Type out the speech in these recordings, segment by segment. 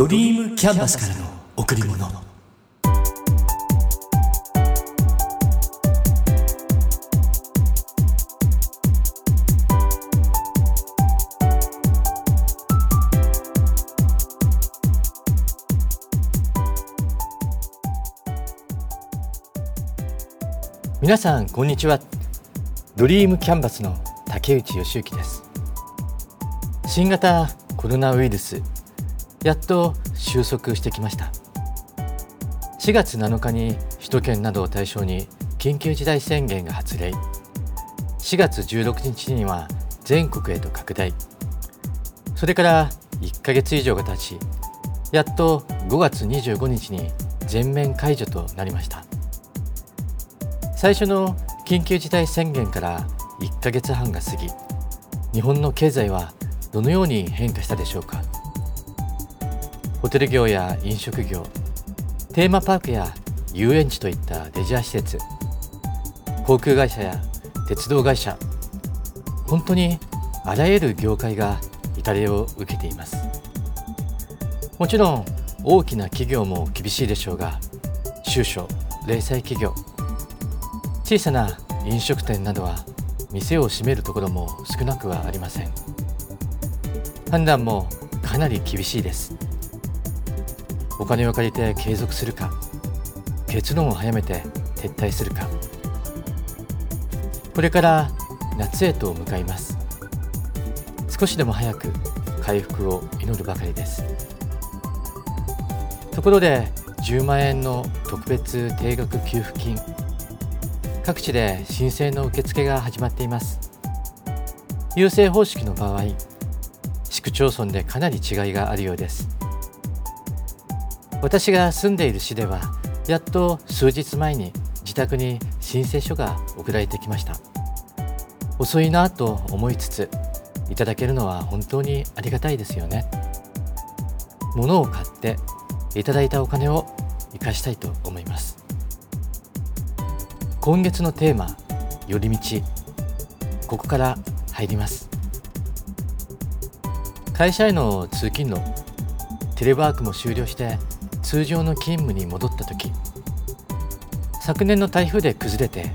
ドリームキャンバスからの贈り物。皆さんこんにちは。ドリームキャンバスの竹内義之です。新型コロナウイルスやっと収束してきました。4月7日に首都圏などを対象に緊急事態宣言が発令。4月16日には全国へと拡大。それから1ヶ月以上が経ちやっと5月25日に全面解除となりました。最初の緊急事態宣言から1ヶ月半が過ぎ日本の経済はどのように変化したでしょうか。ホテル業や飲食業テーマパークや遊園地といったレジャー施設航空会社や鉄道会社本当にあらゆる業界が痛手を受けています。もちろん大きな企業も厳しいでしょうが中小零細企業小さな飲食店などは店を閉めるところも少なくはありません。判断もかなり厳しいです。お金を借りて継続するか結論を早めて撤退するか。これから夏へと向かいます。少しでも早く回復を祈るばかりです。ところで10万円の特別定額給付金各地で申請の受付が始まっています。郵政方式の場合市区町村でかなり違いがあるようです。私が住んでいる市ではやっと数日前に自宅に申請書が送られてきました。遅いなと思いつついただけるのは本当にありがたいですよね。物を買っていただいたお金を生かしたいと思います。今月のテーマ寄り道。ここから入ります。会社への通勤路テレワークも終了して通常の勤務に戻った時昨年の台風で崩れて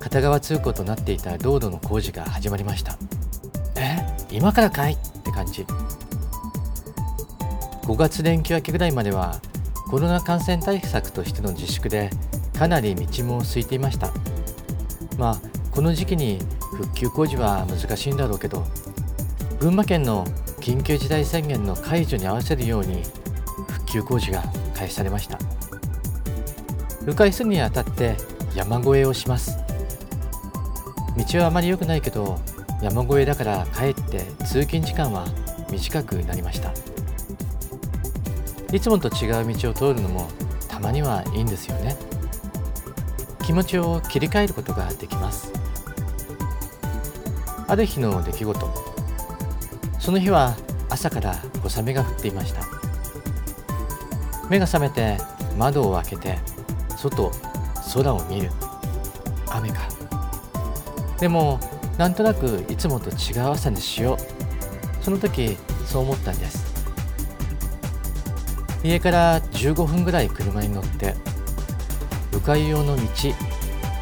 片側通行となっていた道路の工事が始まりましたえ？今からかい？って感じ。5月連休明けぐらいまではコロナ感染対策としての自粛でかなり道も空いていました。まあこの時期に復旧工事は難しいんだろうけど群馬県の緊急事態宣言の解除に合わせるように復旧工事が開始されました。迂回するにあたって山越えをします。道はあまり良くないけど山越えだからかえって通勤時間は短くなりました。いつもと違う道を通るのもたまにはいいんですよね。気持ちを切り替えることができます。ある日の出来事。その日は朝から小雨が降っていました。目が覚めて窓を開けて外空を見る。雨か。でもなんとなくいつもと違う朝にしよう。その時そう思ったんです。家から15分ぐらい車に乗って迂回用の道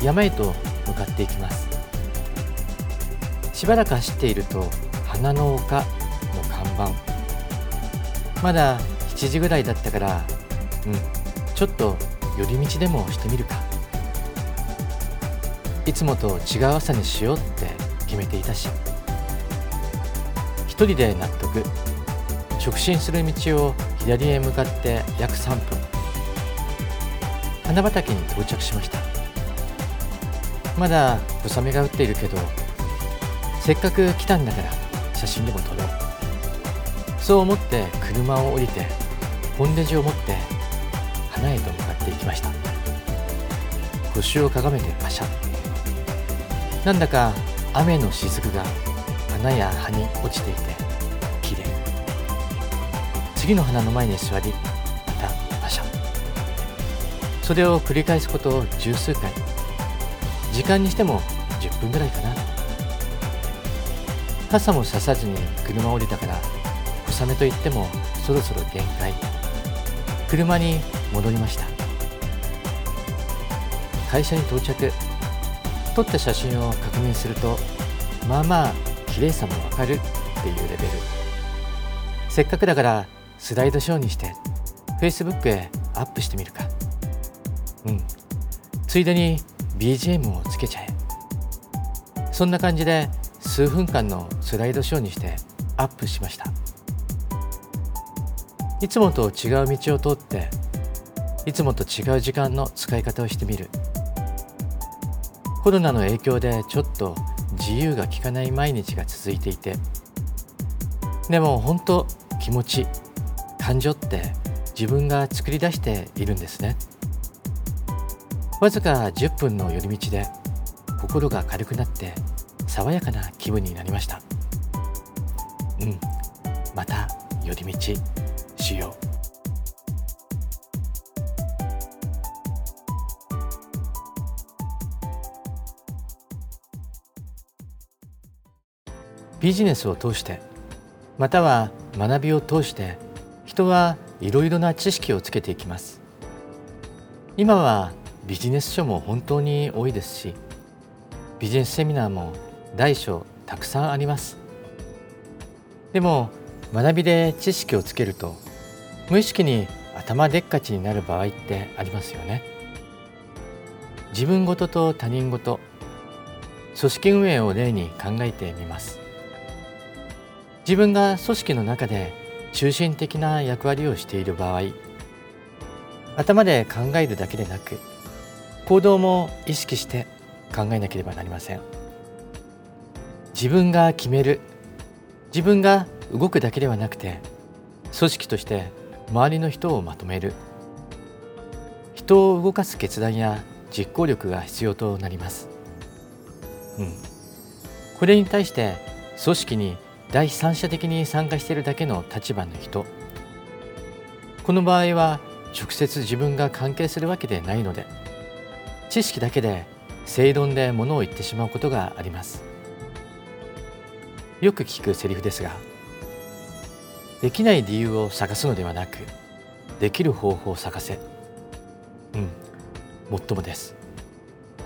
山へと向かっていきます。しばらく走っていると花の丘の看板。まだ7時ぐらいだったからうん。ちょっと寄り道でもしてみるか。いつもと違う朝にしようって決めていたし。一人で納得。直進する道を左へ向かって約3分。花畑に到着しました。まだ小雨が降っているけどせっかく来たんだから写真でも撮ろう。そう思って車を降りて本レジを持って花へと向かっていきました。腰をかがめてパシャ。なんだか雨の雫が花や葉に落ちていて綺麗。次の花の前に座りまたパシャ。それを繰り返すことを十数回。時間にしても10分ぐらいかな。傘もささずに車を降りたから納めといってもそろそろ限界。車に戻りました。会社に到着。撮った写真を確認するとまあまあ綺麗さもわかるっていうレベル。せっかくだからスライドショーにして Facebook へアップしてみるか。うん。ついでに BGM をつけちゃえ。そんな感じで数分間のスライドショーにしてアップしました。いつもと違う道を通っていつもと違う時間の使い方をしてみる。コロナの影響でちょっと自由が利かない毎日が続いていてでも本当気持ち感情って自分が作り出しているんですね。わずか10分の寄り道で心が軽くなって爽やかな気分になりました。うんまた寄り道。しよう。ビジネスを通してまたは学びを通して人はいろいろな知識をつけていきます。今はビジネス書も本当に多いですしビジネスセミナーも大小たくさんあります。でも学びで知識をつけると無意識に頭でっかちになる場合ってありますよね。自分ごとと他人ごと組織運営を例に考えてみます。自分が組織の中で中心的な役割をしている場合頭で考えるだけでなく行動も意識して考えなければなりません。自分が決める自分が動くだけではなくて組織として周りの人をまとめる。人を動かす決断や実行力が必要となります。うん。これに対して組織に第三者的に参加しているだけの立場の人。この場合は直接自分が関係するわけでないので知識だけで正論で物を言ってしまうことがあります。よく聞くセリフですができない理由を探すのではなくできる方法を探せ。うんもっともです。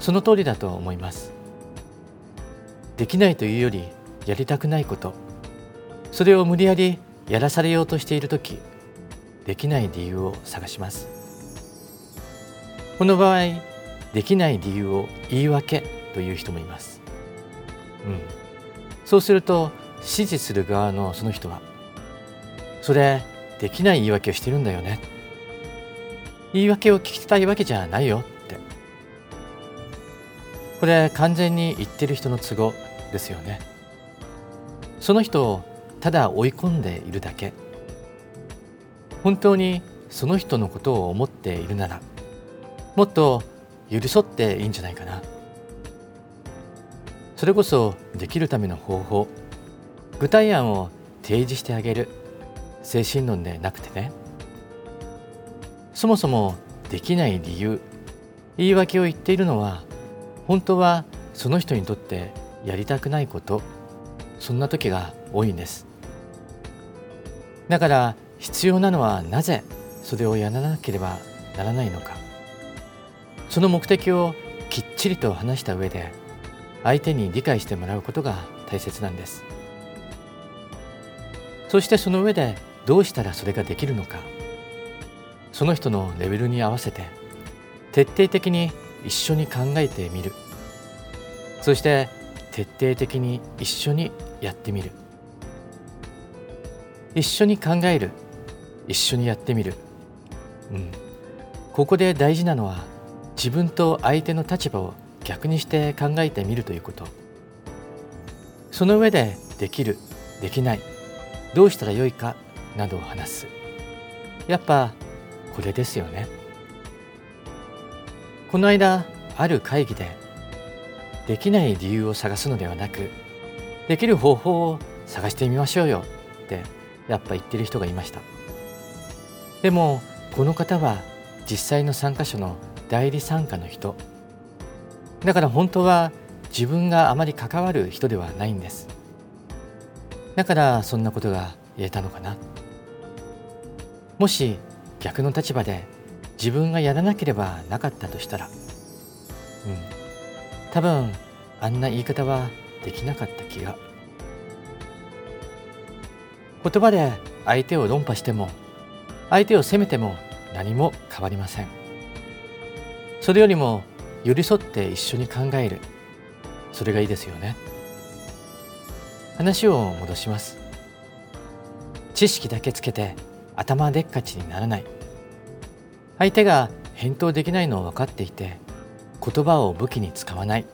その通りだと思います。できないというよりやりたくないこと。それを無理やりやらされようとしている時できない理由を探します。この場合できない理由を言い訳という人もいます。うん。そうすると指示する側のその人はそれできない言い訳をしてるんだよね。言い訳を聞きたいわけじゃないよって。これ完全に言ってる人の都合ですよね。その人をただ追い込んでいるだけ。本当にその人のことを思っているならもっと寄り添っていいんじゃないかな。それこそできるための方法具体案を提示してあげる。精神論でなくてね。そもそもできない理由言い訳を言っているのは本当はその人にとってやりたくないことそんな時が多いんです。だから必要なのはなぜそれをやらなければならないのか。その目的をきっちりと話した上で相手に理解してもらうことが大切なんです。そしてその上でどうしたらそれができるのか。その人のレベルに合わせて徹底的に一緒に考えてみる。そして徹底的に一緒にやってみる。一緒に考える。一緒にやってみる、うん、ここで大事なのは自分と相手の立場を逆にして考えてみるということ。その上でできる。できない。どうしたらよいか。などを話す。やっぱこれですよね。この間ある会議でできない理由を探すのではなくできる方法を探してみましょうよってやっぱ言ってる人がいました。でもこの方は実際の参加者の代理参加の人。だから本当は自分があまり関わる人ではないんです。だからそんなことが言えたのかな。もし逆の立場で自分がやらなければなかったとしたら。うん。多分あんな言い方はできなかった気が。言葉で相手を論破しても相手を責めても何も変わりません。それよりも寄り添って一緒に考える。それがいいですよね。話を戻します。知識だけつけて頭でっかちにならない。相手が返答できないのを分かっていて言葉を武器に使わない。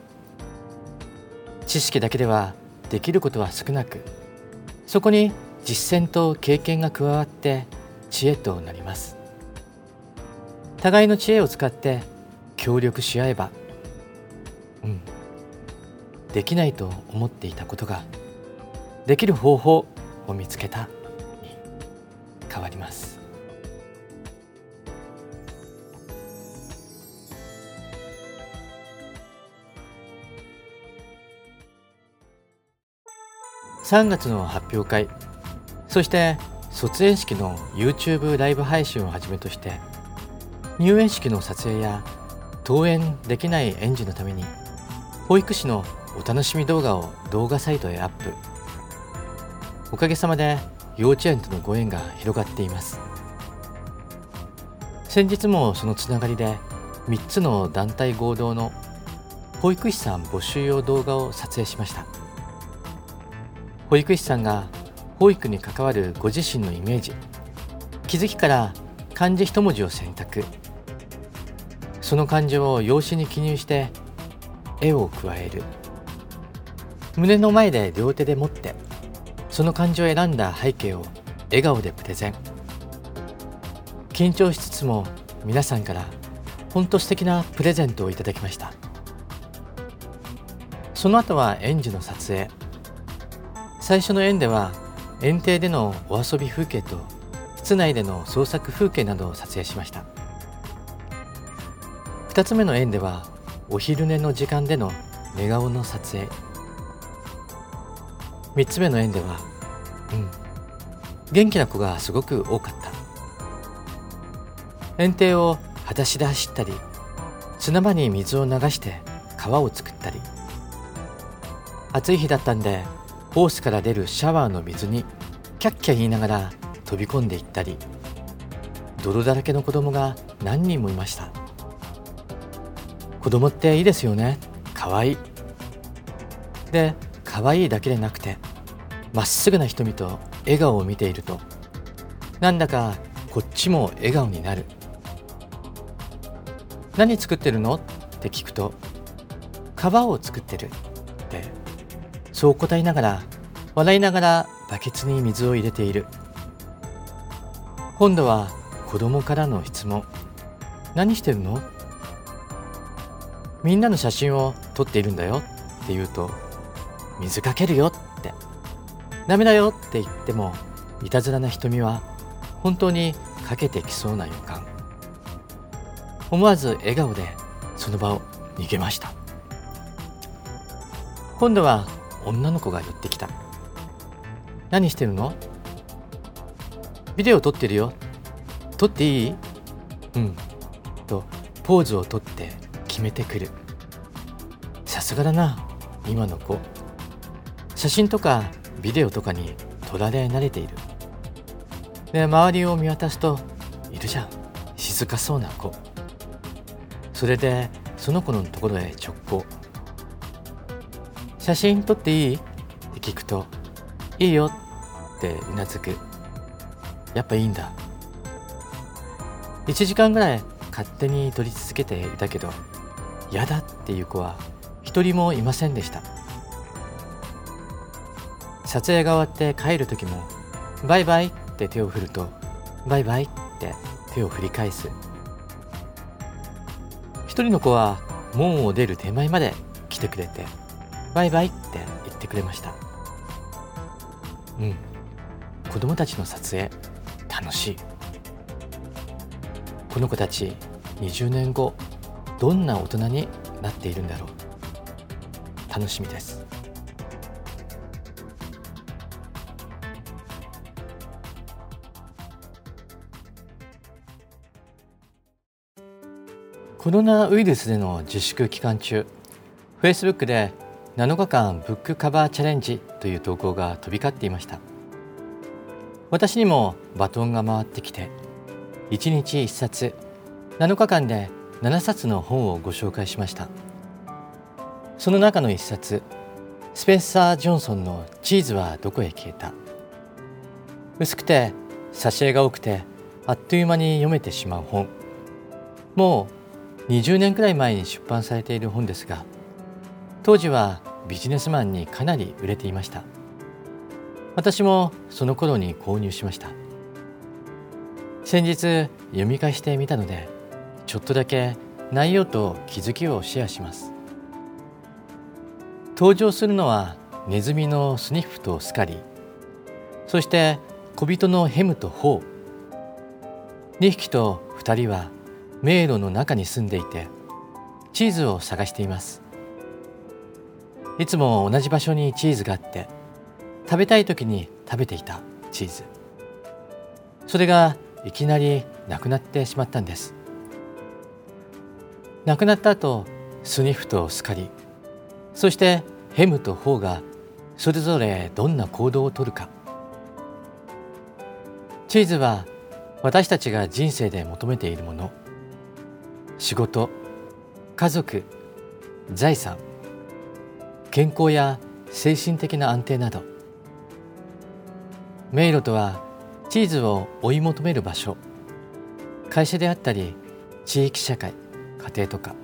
知識だけではできることは少なくそこに実践と経験が加わって知恵となります。互いの知恵を使って協力し合えばうんできないと思っていたことができる方法を見つけた。変わります。3月の発表会。そして卒園式の YouTube ライブ配信をはじめとして入園式の撮影や登園できない園児のために保育士のお楽しみ動画を動画サイトへアップ。おかげさまで幼稚園とのご縁が広がっています。先日もそのつながりで3つの団体合同の保育士さん募集用動画を撮影しました。保育士さんが保育に関わるご自身のイメージ気づきから漢字一文字を選択。その漢字を用紙に記入して絵を加える。胸の前で両手で持ってその漢字を選んだ背景を笑顔でプレゼン。緊張しつつも皆さんから本当素敵なプレゼントをいただきました。その後は園児の撮影。最初の園では園庭でのお遊び風景と室内での創作風景などを撮影しました。2つ目の園ではお昼寝の時間での寝顔の撮影。3つ目の園ではうん。元気な子がすごく多かった。園庭を裸足で走ったり砂場に水を流して川を作ったり。暑い日だったんでホースから出るシャワーの水にキャッキャ言いながら飛び込んでいったり。泥だらけの子供が何人もいました。子供っていいですよね。かわいい。で可愛いだけでなくてまっすぐな瞳と笑顔を見ているとなんだかこっちも笑顔になる何作ってるの？って聞くと川を作ってるってそう答えながら笑いながらバケツに水を入れている。今度は子供からの質問何してるのみんなの写真を撮っているんだよって言うと水かけるよってダメだよって言ってもいたずらな瞳は本当にかけてきそうな予感。思わず笑顔でその場を逃げました。今度は女の子が寄ってきた。何してるの？ビデオ撮ってるよ。撮っていい？うん。とポーズをとって決めてくる。さすがだな今の子。写真とかビデオとかに撮られ慣れている。で周りを見渡すといるじゃん。静かそうな子。それでその子のところへ直行。写真撮っていい？って聞くといいよってうなずく。やっぱいいんだ。1時間ぐらい勝手に撮り続けていたけど嫌だっていう子は一人もいませんでした。撮影が終わって帰る時もバイバイって手を振るとバイバイって手を振り返す。一人の子は門を出る手前まで来てくれてバイバイって言ってくれました。うん。子供たちの撮影楽しい。この子たち20年後どんな大人になっているんだろう。楽しみです。コロナウイルスでの自粛期間中 Facebook で7日間ブックカバーチャレンジという投稿が飛び交っていました。私にもバトンが回ってきて1日1冊7日間で7冊の本をご紹介しました。その中の1冊スペンサー・ジョンソンの「チーズはどこへ消えた」薄くて挿絵が多くてあっという間に読めてしまう本。もう20年くらい前に出版されている本ですが当時はビジネスマンにかなり売れていました。私もその頃に購入しました。先日読み返してみたのでちょっとだけ内容と気づきをシェアします。登場するのはネズミのスニッフとスカリそして小人のヘムとホウ。2匹と2人は迷路の中に住んでいてチーズを探しています。いつも同じ場所にチーズがあって食べたい時に食べていたチーズ。それがいきなりなくなってしまったんです。亡くなった後スニフとスカリそしてヘムとホウがそれぞれどんな行動をとるか。チーズは私たちが人生で求めているもの。仕事家族財産健康や精神的な安定など。迷路とはチーズを追い求める場所会社であったり地域社会家庭とか。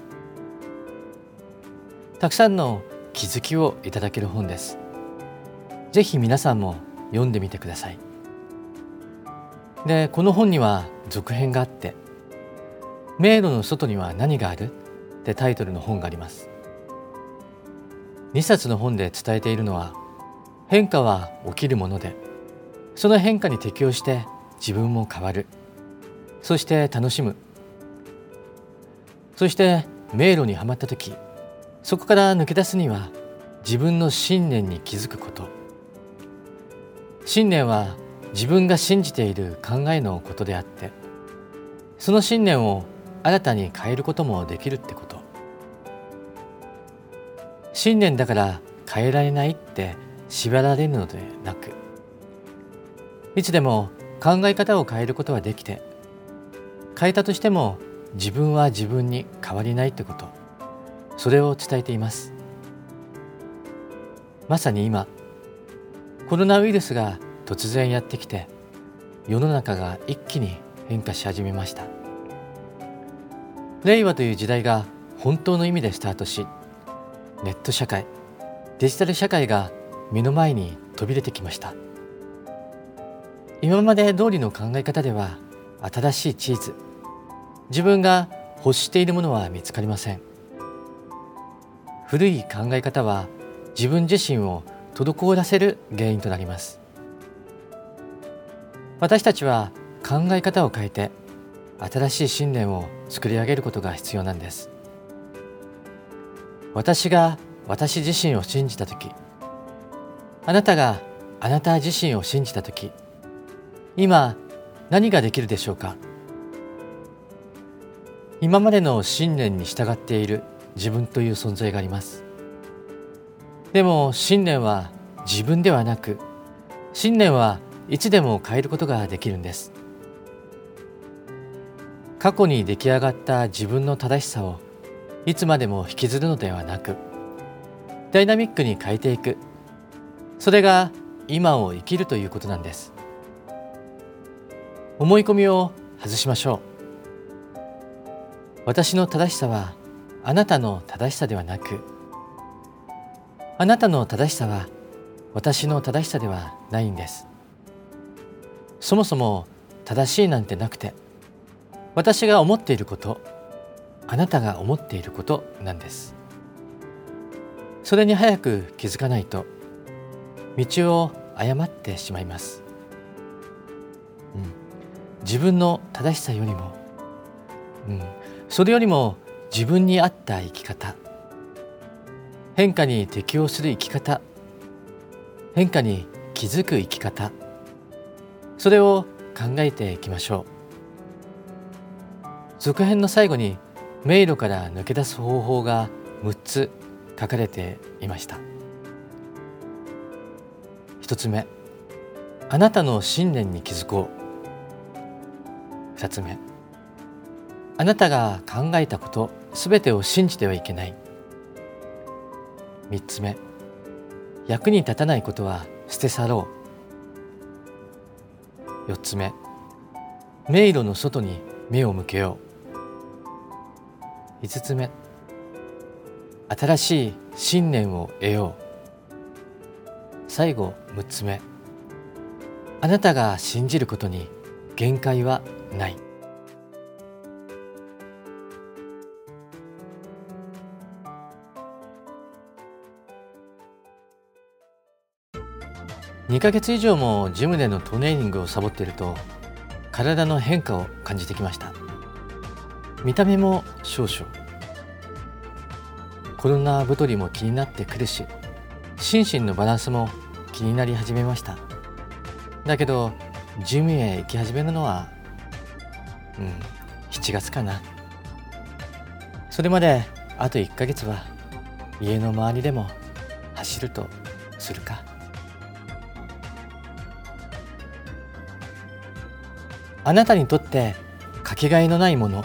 たくさんの気づきをいただける本です。ぜひ皆さんも読んでみてください。でこの本には続編があって迷路の外には何がある？ってタイトルの本があります。2冊の本で伝えているのは変化は起きるものでその変化に適応して自分も変わる。そして楽しむ。そして迷路にはまった時そこから抜け出すには自分の信念に気づくこと。信念は自分が信じている考えのことであってその信念を新たに変えることもできるって。こと信念だから変えられないって縛られるのでなくいつでも考え方を変えることはできて変えたとしても自分は自分に変わりないってことそれを伝えています。まさに今コロナウイルスが突然やってきて世の中が一気に変化し始めました。令和という時代が本当の意味でスタートしネット社会デジタル社会が目の前に飛び出てきました。今まで通りの考え方では新しいチーズ自分が欲しているものは見つかりません。古い考え方は自分自身を滞らせる原因となります。私たちは考え方を変えて新しい信念を作り上げることが必要なんです。私が私自身を信じた時あなたがあなた自身を信じた時今何ができるでしょうか？今までの信念に従っている自分という存在があります。でも信念は自分ではなく信念はいつでも変えることができるんです。過去に出来上がった自分の正しさをいつまでも引きずるのではなくダイナミックに変えていく。それが今を生きるということなんです。思い込みを外しましょう。私の正しさはあなたの正しさではなくあなたの正しさは私の正しさではないんです。そもそも正しいなんてなくて私が思っていることあなたが思っていることなんです。それに早く気づかないと道を誤ってしまいます、うん、自分の正しさよりも、うん、それよりも自分に合った生き方。変化に適応する生き方。変化に気づく生き方。それを考えていきましょう。続編の最後に迷路から抜け出す方法が6つ書かれていました。1つ目あなたの信念に気づこう。2つ目あなたが考えたことすべてを信じてはいけない。3つ目役に立たないことは捨て去ろう。4つ目迷路の外に目を向けよう。5つ目。新しい信念を得よう。最後6つ目。あなたが信じることに限界はない。2ヶ月以上もジムでのトレーニングをサボっていると体の変化を感じてきました。見た目も少々。コロナ太りも気になってくるし心身のバランスも気になり始めました。だけどジムへ行き始めるのはうん7月かな。それまであと1ヶ月は家の周りでも走るとするか。あなたにとってかけがえのないもの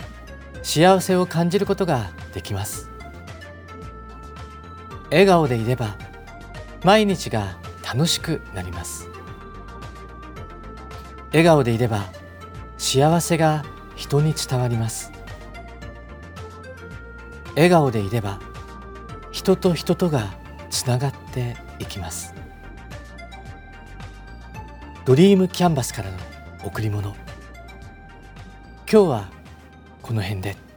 幸せを感じることができます。笑顔でいれば毎日が楽しくなります。笑顔でいれば幸せが人に伝わります。笑顔でいれば人と人とがつながっていきます。ドリームキャンバスからの贈り物。今日はこの辺で。